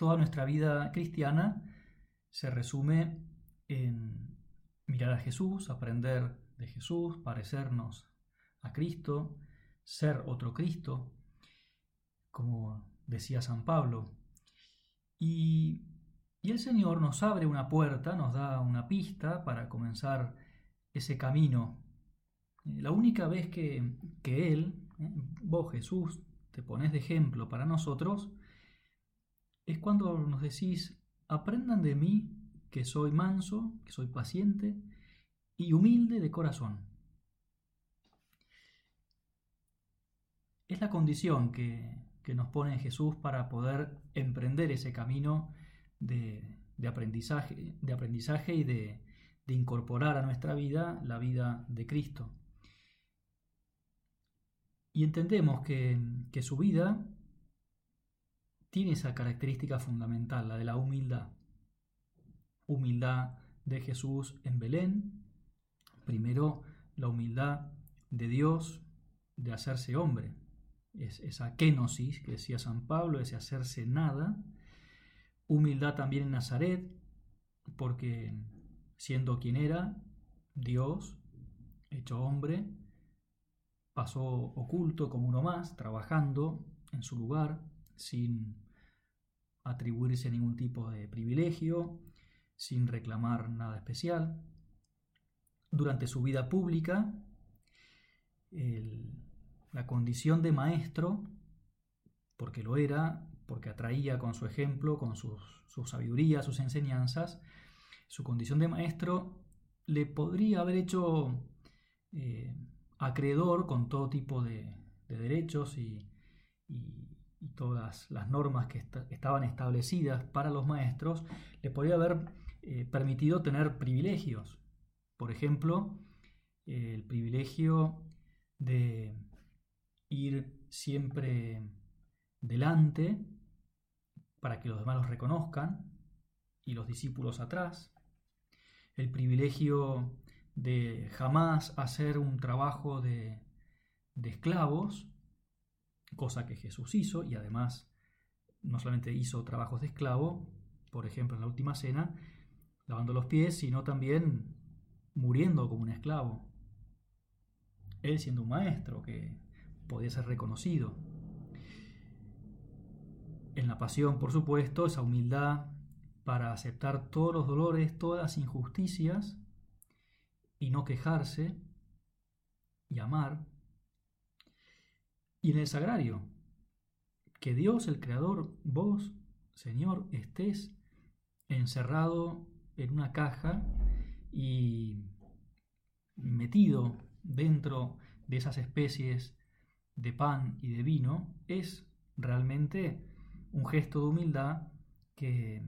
toda nuestra vida cristiana se resume en mirar a Jesús, aprender de Jesús, parecernos a Cristo, ser otro Cristo, como decía San Pablo. Y, el Señor nos abre una puerta, nos da una pista para comenzar ese camino. La única vez que, que Él, vos Jesús, te pones de ejemplo para nosotros, es cuando nos decís, aprendan de mí que soy manso, que soy paciente y humilde de corazón. Es la condición que, nos pone Jesús para poder emprender ese camino de, aprendizaje, de aprendizaje, y de, incorporar a nuestra vida la vida de Cristo. Y entendemos que, que su vida tiene esa característica fundamental, la de la humildad. Humildad de Jesús en Belén, primero la humildad de Dios de hacerse hombre, es esa kenosis que decía San Pablo, ese hacerse nada. Humildad también en Nazaret, porque siendo quien era, Dios, hecho hombre, pasó oculto como uno más, trabajando en su lugar, sin atribuirse ningún tipo de privilegio, sin reclamar nada especial. Durante su vida pública, la condición de maestro, porque lo era, porque atraía con su ejemplo, con su sabiduría, sus enseñanzas, su condición de maestro le podría haber hecho eh, acreedor con todo tipo de, derechos y, todas las normas que estaban establecidas para los maestros, le podría haber eh, permitido tener privilegios. Por ejemplo, el privilegio de ir siempre delante para que los demás los reconozcan y los discípulos atrás. El privilegio de jamás hacer un trabajo de, esclavos, cosa que Jesús hizo y además no solamente hizo trabajos de esclavo, por ejemplo en la última cena, lavando los pies, sino también muriendo como un esclavo. Él siendo un maestro que podía ser reconocido. En la pasión, por supuesto, esa humildad para aceptar todos los dolores, todas las injusticias y no quejarse y amar. Y en el sagrario, que Dios el Creador, vos, Señor, estés encerrado en una caja y metido dentro de esas especies de pan y de vino es realmente un gesto de humildad que,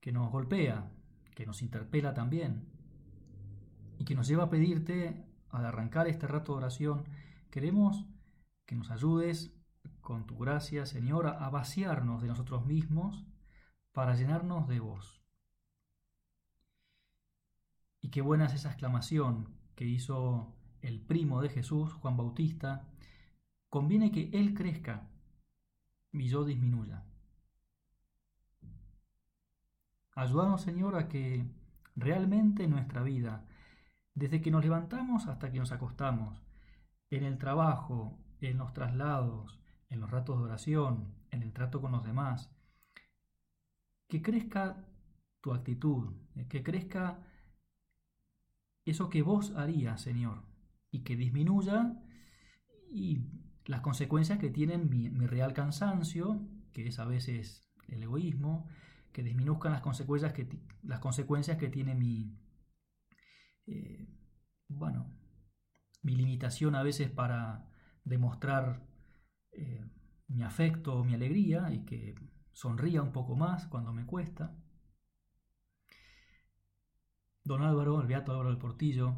que nos golpea, que nos interpela también y que nos lleva a pedirte, al arrancar este rato de oración, queremos que nos ayudes con tu gracia, Señor, a vaciarnos de nosotros mismos para llenarnos de vos. Y qué buena es esa exclamación que hizo el primo de Jesús, Juan Bautista, Conviene que Él crezca y yo disminuya. Ayúdanos, Señor, a que realmente en nuestra vida, desde que nos levantamos hasta que nos acostamos, en el trabajo, en los traslados, en los ratos de oración, en el trato con los demás, que crezca tu actitud, que crezca eso que vos harías, Señor, y que disminuya y las consecuencias que tienen mi, real cansancio, que es a veces el egoísmo, que disminuzcan las consecuencias que, las consecuencias que tiene mi, eh, bueno, mi limitación a veces para demostrar eh, mi afecto o mi alegría y que sonría un poco más cuando me cuesta. Don Álvaro, el Beato Álvaro del Portillo,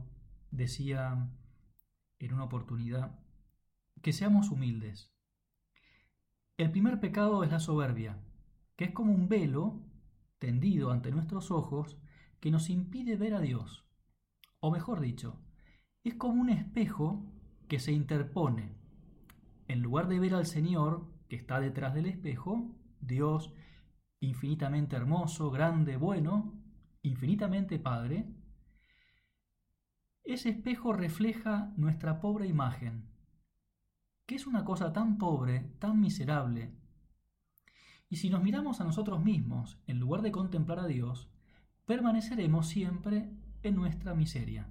decía en una oportunidad, que seamos humildes. El primer pecado es la soberbia, que es como un velo tendido ante nuestros ojos que nos impide ver a Dios. O mejor dicho, es como un espejo que se interpone. En lugar de ver al Señor que está detrás del espejo, Dios, infinitamente hermoso, grande, bueno, infinitamente Padre, ese espejo refleja nuestra pobre imagen, que es una cosa tan pobre, tan miserable. Y si nos miramos a nosotros mismos, en lugar de contemplar a Dios, permaneceremos siempre en nuestra miseria.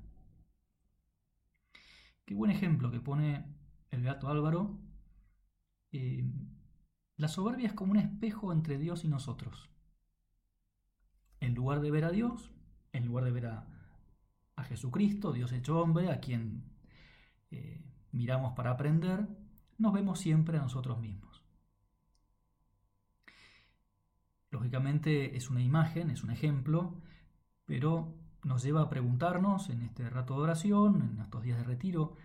Qué buen ejemplo que pone el Beato Álvaro. Eh, la soberbia es como un espejo entre Dios y nosotros. En lugar de ver a Dios, en lugar de ver a, Jesucristo, Dios hecho hombre, a quien eh, miramos para aprender, nos vemos siempre a nosotros mismos. Lógicamente es una imagen, es un ejemplo, pero nos lleva a preguntarnos en este rato de oración, en estos días de retiro,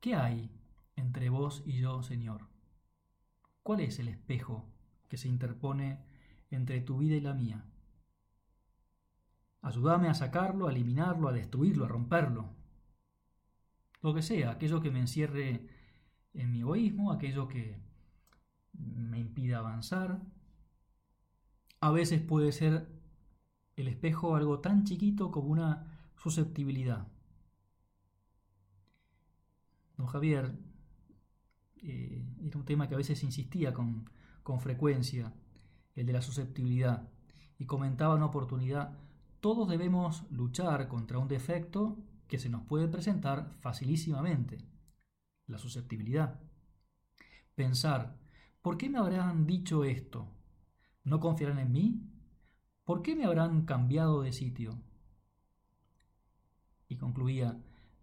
¿qué hay entre vos y yo, Señor? ¿Cuál es el espejo que se interpone entre tu vida y la mía? Ayúdame a sacarlo, a eliminarlo, a destruirlo, a romperlo. Lo que sea, aquello que me encierre en mi egoísmo, aquello que me impida avanzar. A veces puede ser el espejo algo tan chiquito como una susceptibilidad. Don Javier, eh, era un tema que a veces insistía con, con frecuencia, el de la susceptibilidad, y comentaba una oportunidad, todos debemos luchar contra un defecto que se nos puede presentar facilísimamente, la susceptibilidad. Pensar, ¿por qué me habrán dicho esto? ¿No confiarán en mí? ¿Por qué me habrán cambiado de sitio? Y concluía,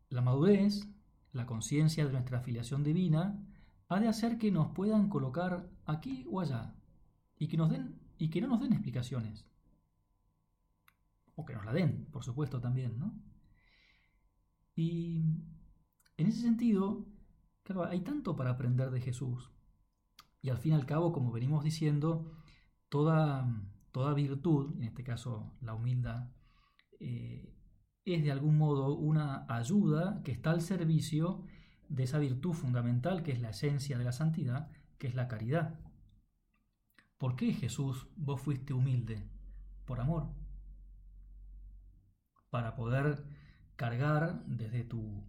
la madurez, la conciencia de nuestra afiliación divina, ha de hacer que nos puedan colocar aquí o allá y que, nos den, y que no nos den explicaciones. O que nos la den, por supuesto, también, ¿no? Y en ese sentido, claro, hay tanto para aprender de Jesús. Y al fin y al cabo, como venimos diciendo, toda, toda virtud, en este caso la humildad, eh, es de algún modo una ayuda que está al servicio de esa virtud fundamental que es la esencia de la santidad, que es la caridad. ¿Por qué Jesús vos fuiste humilde? Por amor. Para poder cargar desde tu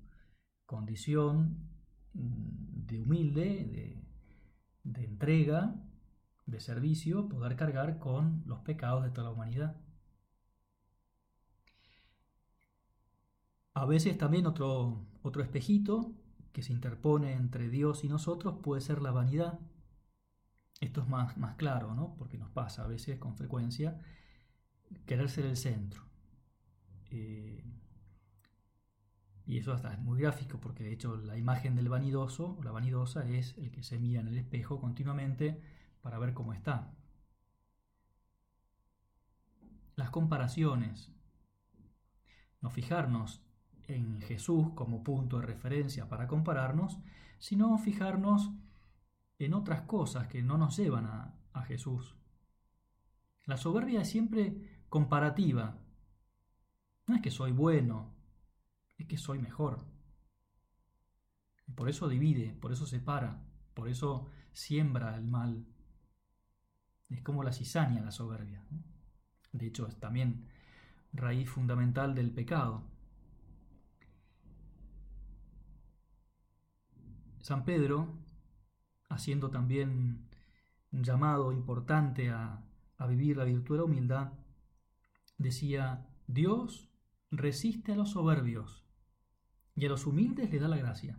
condición de humilde, de, de entrega, de servicio, poder cargar con los pecados de toda la humanidad. A veces también otro, otro espejito que se interpone entre Dios y nosotros puede ser la vanidad. Esto es más, más claro, ¿no? Porque nos pasa a veces con frecuencia querer ser el centro. Eh, y eso hasta es muy gráfico, porque de hecho la imagen del vanidoso o la vanidosa es el que se mira en el espejo continuamente para ver cómo está. Las comparaciones. No fijarnos en Jesús como punto de referencia para compararnos, sino fijarnos en otras cosas que no nos llevan a, Jesús. La soberbia es siempre comparativa. No es que soy bueno, es que soy mejor. Por eso divide, por eso separa, por eso siembra el mal. Es como la cizaña la soberbia. De hecho, es también raíz fundamental del pecado. San Pedro, haciendo también un llamado importante a, vivir la virtud de la humildad, decía, Dios resiste a los soberbios y a los humildes le da la gracia.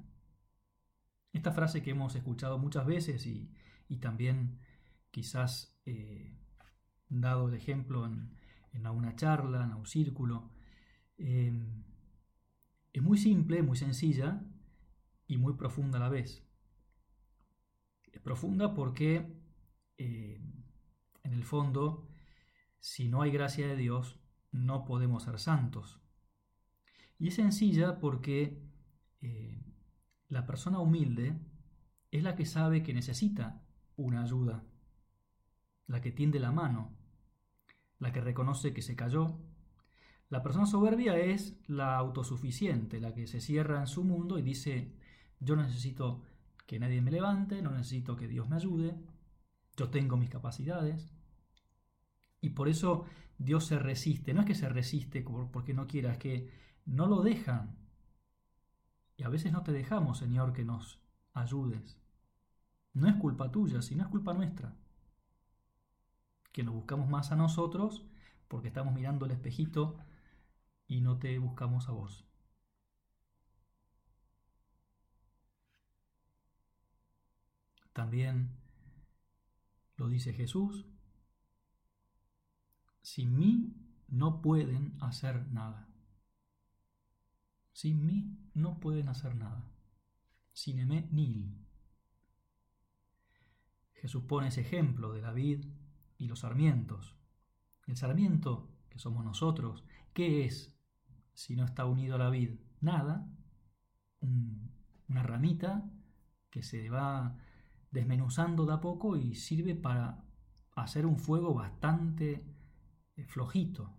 Esta frase que hemos escuchado muchas veces y, también quizás eh, dado de ejemplo en, en, una charla, en un círculo, eh, es muy simple, muy sencilla, y muy profunda a la vez. Es profunda porque, eh, en el fondo, si no hay gracia de Dios, no podemos ser santos. Y es sencilla porque eh, la persona humilde es la que sabe que necesita una ayuda, la que tiende la mano, la que reconoce que se cayó. La persona soberbia es la autosuficiente, la que se cierra en su mundo y dice, yo necesito que nadie me levante, no necesito que Dios me ayude, yo tengo mis capacidades. Y por eso Dios se resiste. No es que se resiste porque no quiera, es que no lo dejan. Y a veces no te dejamos, Señor, que nos ayudes. No es culpa tuya, sino es culpa nuestra. Que nos buscamos más a nosotros porque estamos mirando el espejito y no te buscamos a vos. También lo dice Jesús, sin mí no pueden hacer nada. Sin mí no pueden hacer nada. Sin emé nil. Jesús pone ese ejemplo de la vid y los sarmientos. El sarmiento, que somos nosotros, ¿qué es si no está unido a la vid? Nada. una ramita que se va desmenuzando de a poco y sirve para hacer un fuego bastante eh, flojito.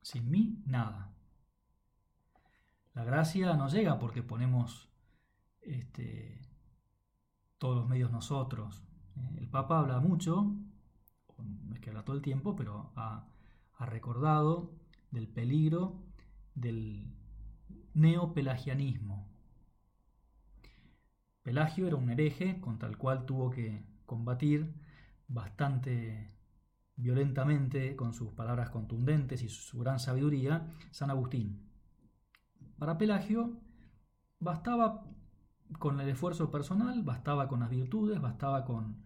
Sin mí, nada. La gracia no llega porque ponemos este, todos los medios nosotros. ¿eh? El Papa habla mucho, no es que habla todo el tiempo, pero ha, ha recordado del peligro del neopelagianismo. Pelagio era un hereje contra el cual tuvo que combatir bastante violentamente con sus palabras contundentes y su gran sabiduría San Agustín. Para Pelagio bastaba con el esfuerzo personal, bastaba con las virtudes, bastaba con,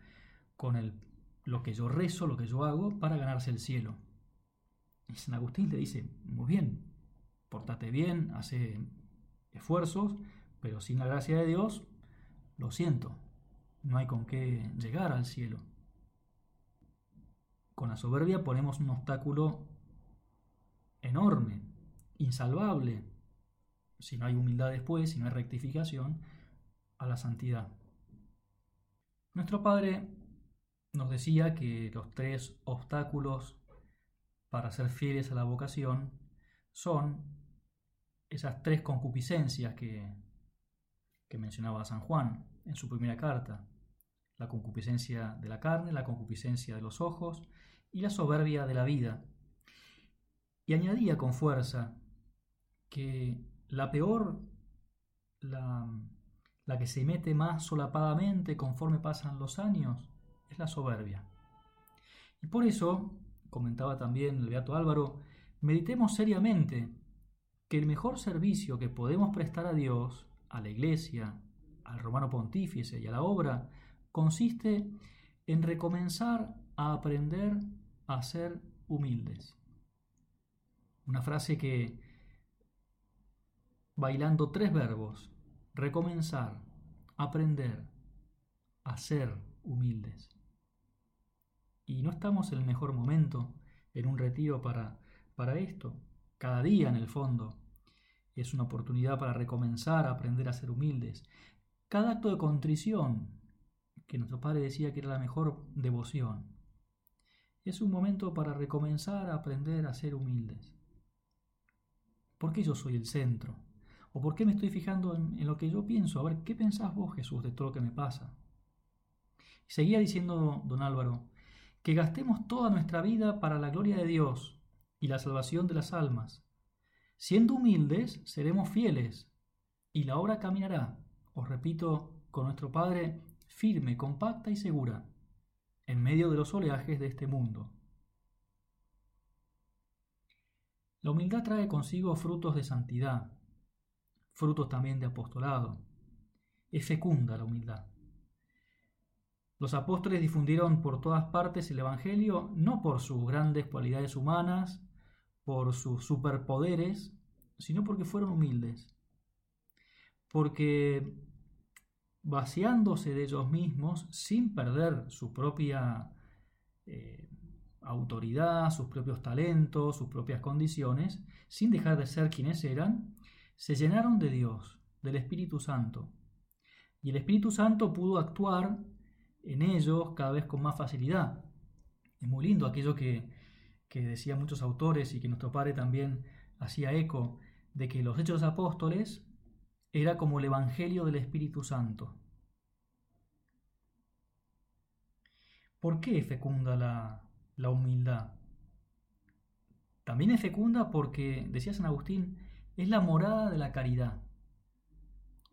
con el, lo que yo rezo, lo que yo hago para ganarse el cielo. Y San Agustín le dice, muy bien, portate bien, hace esfuerzos, pero sin la gracia de Dios lo siento, no hay con qué llegar al cielo. Con la soberbia ponemos un obstáculo enorme, insalvable, si no hay humildad después, si no hay rectificación, a la santidad. Nuestro Padre nos decía que los tres obstáculos para ser fieles a la vocación son esas tres concupiscencias que, que mencionaba San Juan en su primera carta, la concupiscencia de la carne, la concupiscencia de los ojos y la soberbia de la vida. Y añadía con fuerza que la peor, la, la que se mete más solapadamente conforme pasan los años, es la soberbia. Y por eso, comentaba también el Beato Álvaro, meditemos seriamente que el mejor servicio que podemos prestar a Dios, a la Iglesia, al romano pontífice y a la obra consiste en recomenzar a aprender a ser humildes. Una frase que, bailando tres verbos, recomenzar, aprender, a ser humildes. Y no estamos en el mejor momento, en un retiro para, para esto. Cada día, en el fondo, es una oportunidad para recomenzar a aprender a ser humildes. Cada acto de contrición, que nuestro Padre decía que era la mejor devoción, es un momento para recomenzar a aprender a ser humildes. ¿Por qué yo soy el centro? ¿O por qué me estoy fijando en, lo que yo pienso? A ver, ¿qué pensás vos, Jesús, de todo lo que me pasa? seguía diciendo don Álvaro, que gastemos toda nuestra vida para la gloria de Dios y la salvación de las almas. Siendo humildes, seremos fieles y la obra caminará os repito, con nuestro Padre firme, compacta y segura, en medio de los oleajes de este mundo. La humildad trae consigo frutos de santidad, frutos también de apostolado. Es fecunda la humildad. Los apóstoles difundieron por todas partes el Evangelio no por sus grandes cualidades humanas, por sus superpoderes, sino porque fueron humildes porque vaciándose de ellos mismos sin perder su propia eh, autoridad, sus propios talentos, sus propias condiciones, sin dejar de ser quienes eran, se llenaron de Dios, del Espíritu Santo. Y el Espíritu Santo pudo actuar en ellos cada vez con más facilidad. Es muy lindo aquello que, que decían muchos autores y que nuestro Padre también hacía eco, de que los hechos apóstoles era como el Evangelio del Espíritu Santo. ¿Por qué es fecunda la, la humildad? También es fecunda porque, decía San Agustín, es la morada de la caridad.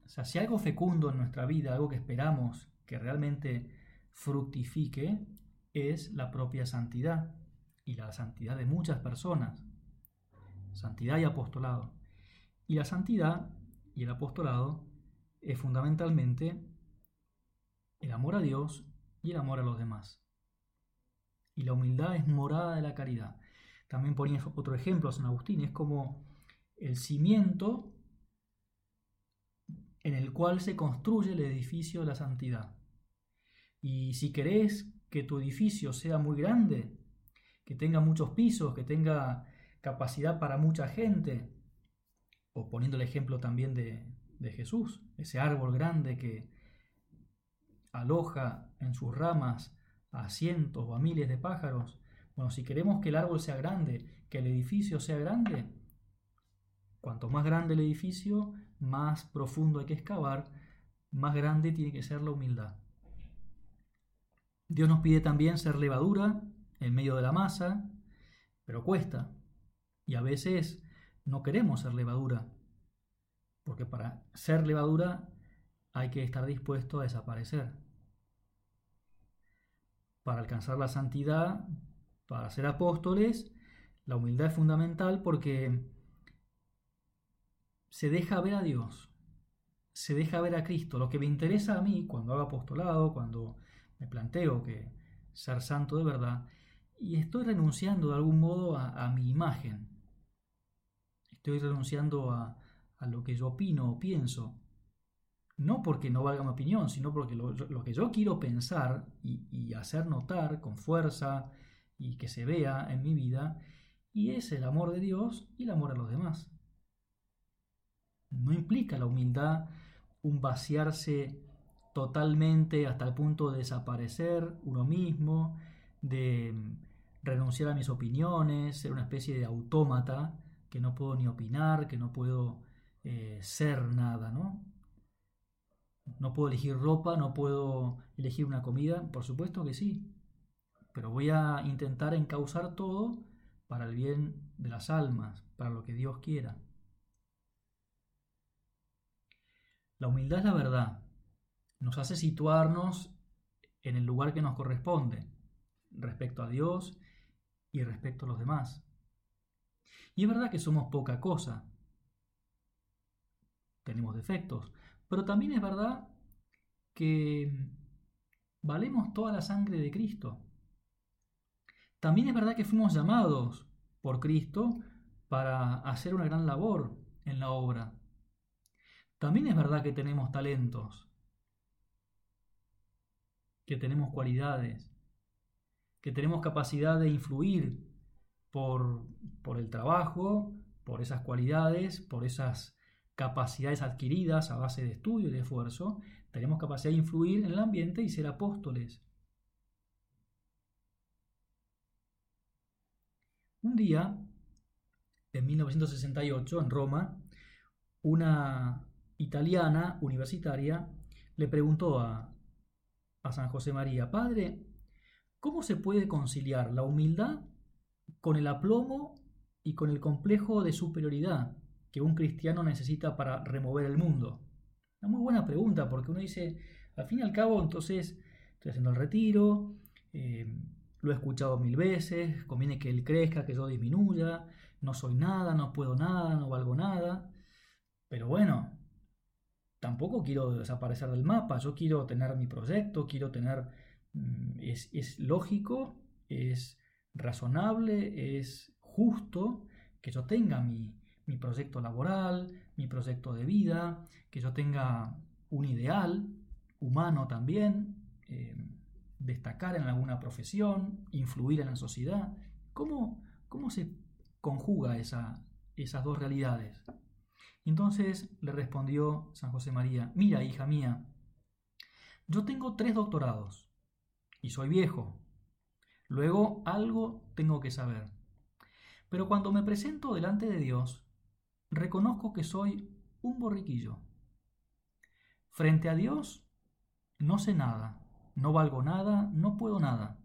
O sea, si algo fecundo en nuestra vida, algo que esperamos que realmente fructifique, es la propia santidad y la santidad de muchas personas. Santidad y apostolado. Y la santidad y el apostolado es fundamentalmente el amor a Dios y el amor a los demás. Y la humildad es morada de la caridad. También ponía otro ejemplo San Agustín, es como el cimiento en el cual se construye el edificio de la santidad. Y si querés que tu edificio sea muy grande, que tenga muchos pisos, que tenga capacidad para mucha gente, o poniendo el ejemplo también de, de Jesús, ese árbol grande que aloja en sus ramas a cientos o a miles de pájaros. Bueno, si queremos que el árbol sea grande, que el edificio sea grande, cuanto más grande el edificio, más profundo hay que excavar, más grande tiene que ser la humildad. Dios nos pide también ser levadura en medio de la masa, pero cuesta. Y a veces no queremos ser levadura, porque para ser levadura hay que estar dispuesto a desaparecer. Para alcanzar la santidad, para ser apóstoles, la humildad es fundamental porque se deja ver a Dios, se deja ver a Cristo. Lo que me interesa a mí cuando hago apostolado, cuando me planteo que ser santo de verdad, y estoy renunciando de algún modo a, mi imagen. Estoy renunciando a, lo que yo opino o pienso. No porque no valga mi opinión, sino porque lo, que yo quiero pensar y, hacer notar con fuerza y que se vea en mi vida, y es el amor de Dios y el amor a los demás. No implica la humildad un vaciarse totalmente hasta el punto de desaparecer uno mismo, de renunciar a mis opiniones, ser una especie de autómata, que no puedo ni opinar, que no puedo eh, ser nada, ¿no? No puedo elegir ropa, no puedo elegir una comida, por supuesto que sí, pero voy a intentar encauzar todo para el bien de las almas, para lo que Dios quiera. La humildad es la verdad, nos hace situarnos en el lugar que nos corresponde respecto a Dios y respecto a los demás. Y es verdad que somos poca cosa, tenemos defectos, pero también es verdad que valemos toda la sangre de Cristo. También es verdad que fuimos llamados por Cristo para hacer una gran labor en la obra. También es verdad que tenemos talentos, que tenemos cualidades, que tenemos capacidad de influir por, por el trabajo, por esas cualidades, por esas capacidades adquiridas a base de estudio y de esfuerzo, tenemos capacidad de influir en el ambiente y ser apóstoles. Un día, en 1968, en Roma, una italiana universitaria le preguntó a, a San José María, Padre, ¿Cómo se puede conciliar la humildad con el aplomo y con el complejo de superioridad que un cristiano necesita para remover el mundo? Una muy buena pregunta porque uno dice, al fin y al cabo, entonces estoy haciendo el retiro, eh, lo he escuchado mil veces, conviene que él crezca, que yo disminuya, no soy nada, no puedo nada, no valgo nada. Pero bueno, tampoco quiero desaparecer del mapa, yo quiero tener mi proyecto, quiero tener Mm, es, lógico, es razonable, es justo que yo tenga mi, proyecto laboral, mi proyecto de vida, que yo tenga un ideal humano también, eh, destacar en alguna profesión, influir en la sociedad. ¿Cómo, cómo se conjuga esa, esas dos realidades? Entonces le respondió San José María, mira, hija mía, yo tengo tres doctorados y soy viejo. Luego algo tengo que saber. Pero cuando me presento delante de Dios, reconozco que soy un borriquillo. Frente a Dios, no sé nada, no valgo nada, no puedo nada.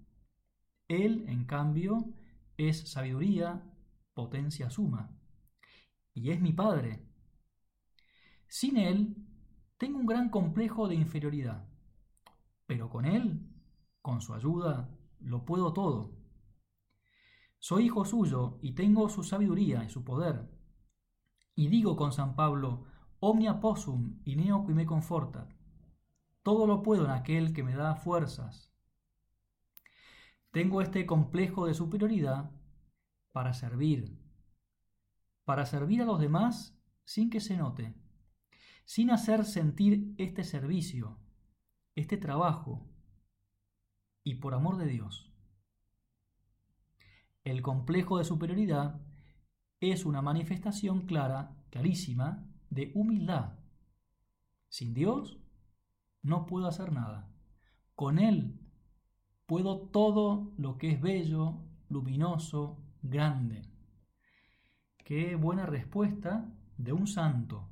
Él, en cambio, es sabiduría, potencia suma. Y es mi Padre. Sin Él, tengo un gran complejo de inferioridad. Pero con Él, con su ayuda, lo puedo todo. Soy hijo suyo y tengo su sabiduría y su poder. Y digo con San Pablo, omnia possum y neo qui me confortat. Todo lo puedo en aquel que me da fuerzas. Tengo este complejo de superioridad para servir, para servir a los demás sin que se note, sin hacer sentir este servicio, este trabajo, y por amor de Dios. El complejo de superioridad es una manifestación clara, clarísima, de humildad. Sin Dios no puedo hacer nada. Con Él puedo todo lo que es bello, luminoso, grande. Qué buena respuesta de un santo.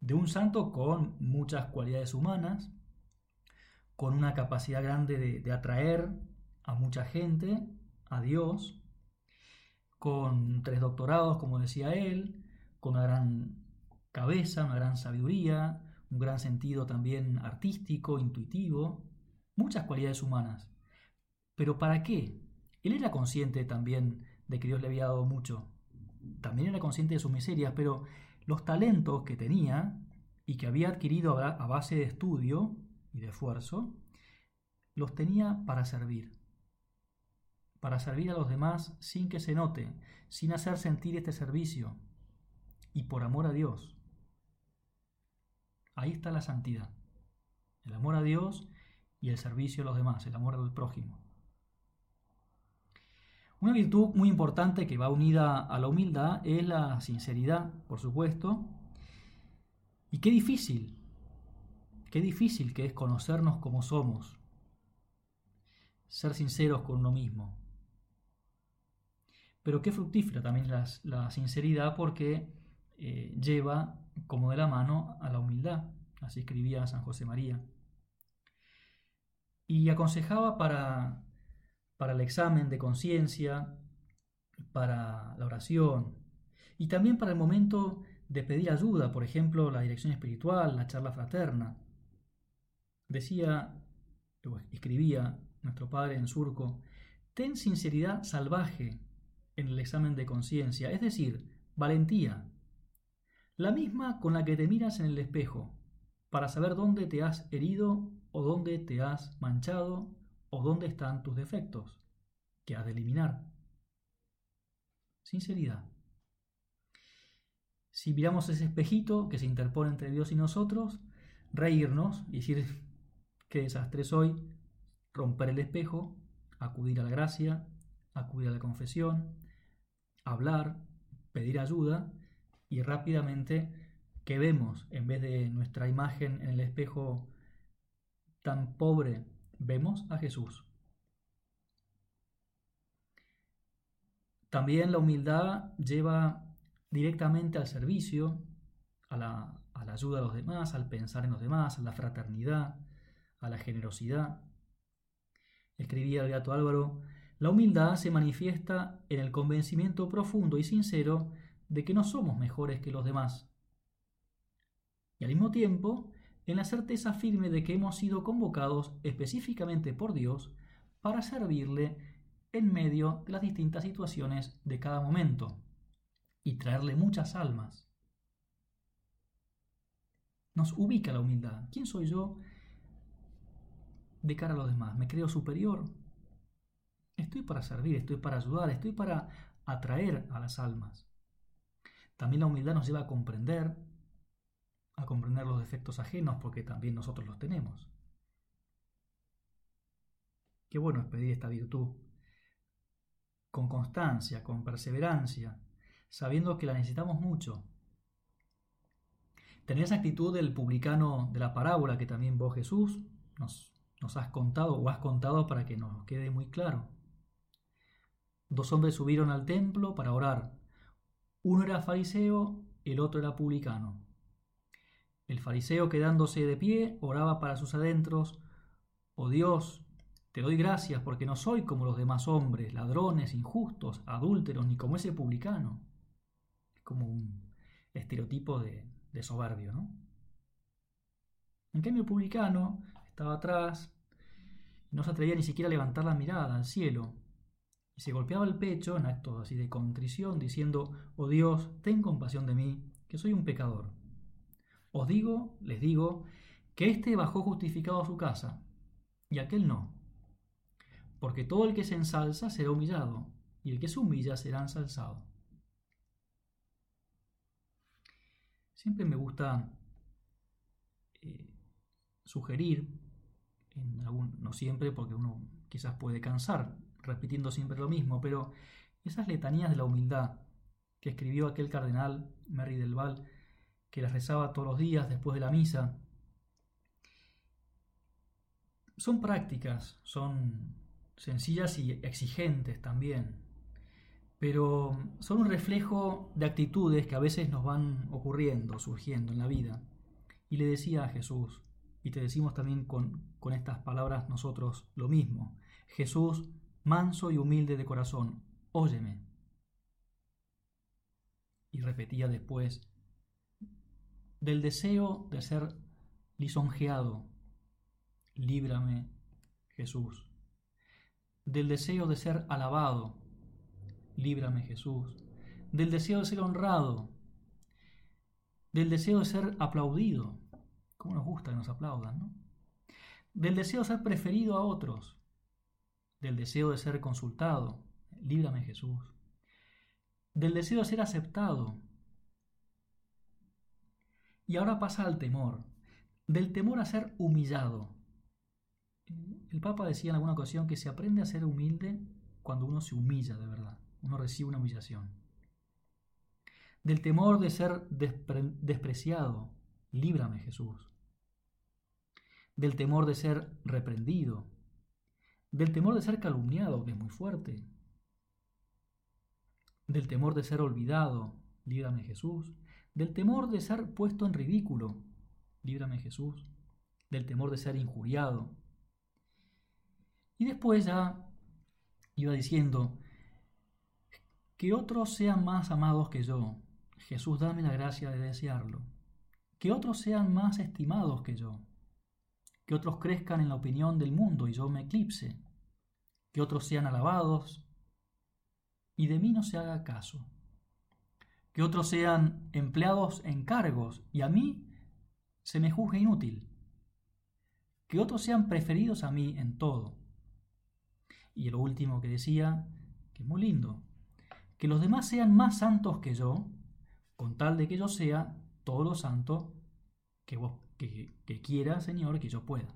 De un santo con muchas cualidades humanas, con una capacidad grande de, atraer a mucha gente, a Dios, con tres doctorados, como decía él, con una gran cabeza, una gran sabiduría, un gran sentido también artístico, intuitivo, muchas cualidades humanas. Pero ¿para qué? Él era consciente también de que Dios le había dado mucho. También era consciente de sus miserias, pero los talentos que tenía y que había adquirido a base de estudio y de esfuerzo, los tenía para servir. Para servir a los demás sin que se note, sin hacer sentir este servicio y por amor a Dios. Ahí está la santidad. El amor a Dios y el servicio a los demás, el amor al prójimo. Una virtud muy importante que va unida a la humildad es la sinceridad, por supuesto. Y qué difícil, qué difícil que es conocernos como somos, ser sinceros con uno mismo. Pero qué fructífera también la, sinceridad porque eh, lleva como de la mano a la humildad. Así escribía San José María. Y aconsejaba para para el examen de conciencia, para la oración y también para el momento de pedir ayuda, por ejemplo, la dirección espiritual, la charla fraterna. Decía, escribía nuestro padre en surco, ten sinceridad salvaje en el examen de conciencia, es decir, valentía, la misma con la que te miras en el espejo, para saber dónde te has herido o dónde te has manchado o dónde están tus defectos que has de eliminar. Sinceridad. Si miramos ese espejito que se interpone entre Dios y nosotros, reírnos y decir qué desastre soy, romper el espejo, acudir a la gracia, acudir a la confesión, hablar, pedir ayuda y rápidamente que vemos en vez de nuestra imagen en el espejo tan pobre vemos a Jesús. También la humildad lleva directamente al servicio, a la, ayuda a los demás, al pensar en los demás, a la fraternidad, a la generosidad. Escribía el gato Álvaro, la humildad se manifiesta en el convencimiento profundo y sincero de que no somos mejores que los demás. Y al mismo tiempo, en la certeza firme de que hemos sido convocados específicamente por Dios para servirle en medio de las distintas situaciones de cada momento y traerle muchas almas. Nos ubica la humildad. ¿Quién soy yo de cara a los demás? ¿Me creo superior? Estoy para servir, estoy para ayudar, estoy para atraer a las almas. También la humildad nos lleva a comprender a comprender los defectos ajenos porque también nosotros los tenemos. Qué bueno es pedir esta virtud con constancia, con perseverancia, sabiendo que la necesitamos mucho. Tener esa actitud del publicano de la parábola que también vos Jesús nos, nos has contado o has contado para que nos quede muy claro. Dos hombres subieron al templo para orar. Uno era fariseo, el otro era publicano. El fariseo quedándose de pie oraba para sus adentros, oh Dios, Te doy gracias porque no soy como los demás hombres, ladrones, injustos, adúlteros, ni como ese publicano. Es como un estereotipo de, soberbio, ¿no? En cambio, el publicano estaba atrás, no se atrevía ni siquiera a levantar la mirada al cielo, y se golpeaba el pecho en actos así de contrición, diciendo, Oh Dios, ten compasión de mí, que soy un pecador. Os digo, les digo, que éste bajó justificado a su casa, y aquel no. Porque todo el que se ensalza será humillado, y el que se humilla será ensalzado. Siempre me gusta eh, sugerir, no siempre porque uno quizás puede cansar repitiendo siempre lo mismo, pero esas letanías de la humildad que escribió aquel cardenal Merry del Val, que las rezaba todos los días después de la misa, son prácticas, son sencillas y exigentes también, pero son un reflejo de actitudes que a veces nos van ocurriendo, surgiendo en la vida. Y le decía a Jesús, y te decimos también con, con estas palabras nosotros lo mismo, Jesús, manso y humilde de corazón, óyeme. Y repetía después, del deseo de ser lisonjeado, líbrame, Jesús. Del deseo de ser alabado, líbrame, Jesús. Del deseo de ser honrado, del deseo de ser aplaudido, como nos gusta que nos aplaudan, ¿no? Del deseo de ser preferido a otros, del deseo de ser consultado, líbrame Jesús, del deseo de ser aceptado. Y ahora pasa al temor, del temor a ser humillado. El Papa decía en alguna ocasión que se aprende a ser humilde cuando uno se humilla de verdad, uno recibe una humillación. Del temor de ser despreciado, líbrame Jesús. Del temor de ser reprendido, del temor de ser calumniado, que es muy fuerte, del temor de ser olvidado, líbrame Jesús, del temor de ser puesto en ridículo, líbrame Jesús, del temor de ser injuriado. Y después ya iba diciendo, que otros sean más amados que yo, Jesús dame la gracia de desearlo, que otros sean más estimados que yo, que otros crezcan en la opinión del mundo y yo me eclipse, que otros sean alabados y de mí no se haga caso, que otros sean empleados en cargos y a mí se me juzgue inútil, que otros sean preferidos a mí en todo. Y lo último que decía, que es muy lindo, que los demás sean más santos que yo, con tal de que yo sea todo lo santo que vos que, quiera, Señor, que yo pueda.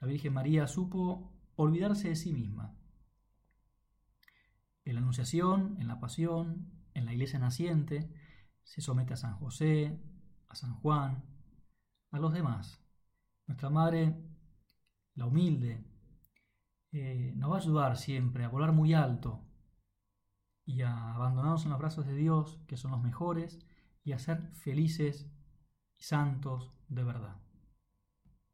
La Virgen María supo olvidarse de sí misma. En la Anunciación, en la Pasión, en la Iglesia naciente, se somete a San José, a San Juan, a los demás. Nuestra Madre, la humilde, eh, nos va a ayudar siempre a volar muy alto y a abandonarnos en los brazos de Dios, que son los mejores, y a ser felices y santos de verdad.